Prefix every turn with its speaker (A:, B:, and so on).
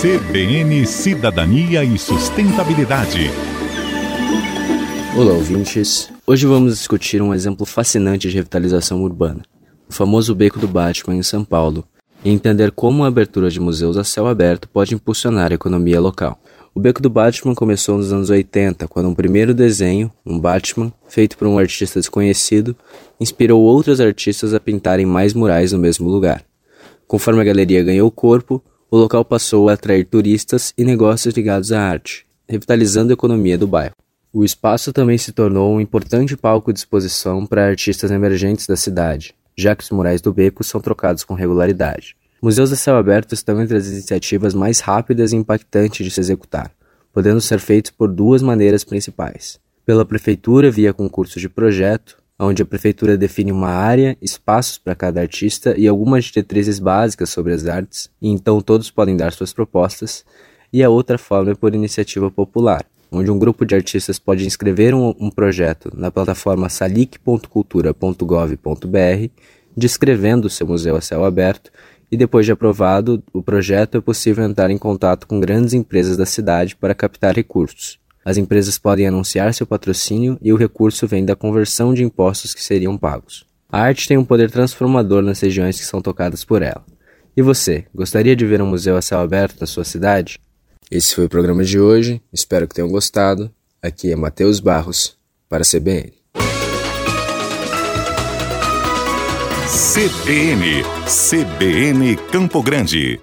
A: CBN Cidadania e Sustentabilidade.
B: Olá, ouvintes. Hoje vamos discutir um exemplo fascinante de revitalização urbana, o famoso Beco do Batman em São Paulo, e entender como a abertura de museus a céu aberto pode impulsionar a economia local. O Beco do Batman começou nos anos 80, quando um primeiro desenho, um Batman, feito por um artista desconhecido, inspirou outros artistas a pintarem mais murais no mesmo lugar. Conforme a galeria ganhou corpo, o local passou a atrair turistas e negócios ligados à arte, revitalizando a economia do bairro. O espaço também se tornou um importante palco de exposição para artistas emergentes da cidade, já que os murais do beco são trocados com regularidade. Museus a céu aberto estão entre as iniciativas mais rápidas e impactantes de se executar, podendo ser feitos por duas maneiras principais: pela prefeitura via concurso de projeto onde a prefeitura define uma área, espaços para cada artista e algumas diretrizes básicas sobre as artes, e então todos podem dar suas propostas, e a outra forma é por iniciativa popular, onde um grupo de artistas pode inscrever um, um projeto na plataforma salic.cultura.gov.br, descrevendo seu museu a céu aberto, e depois de aprovado o projeto é possível entrar em contato com grandes empresas da cidade para captar recursos. As empresas podem anunciar seu patrocínio e o recurso vem da conversão de impostos que seriam pagos. A arte tem um poder transformador nas regiões que são tocadas por ela. E você, gostaria de ver um museu a céu aberto na sua cidade? Esse foi o programa de hoje, espero que tenham gostado. Aqui é Matheus Barros, para a CBN.
A: CBN, CBN Campo Grande.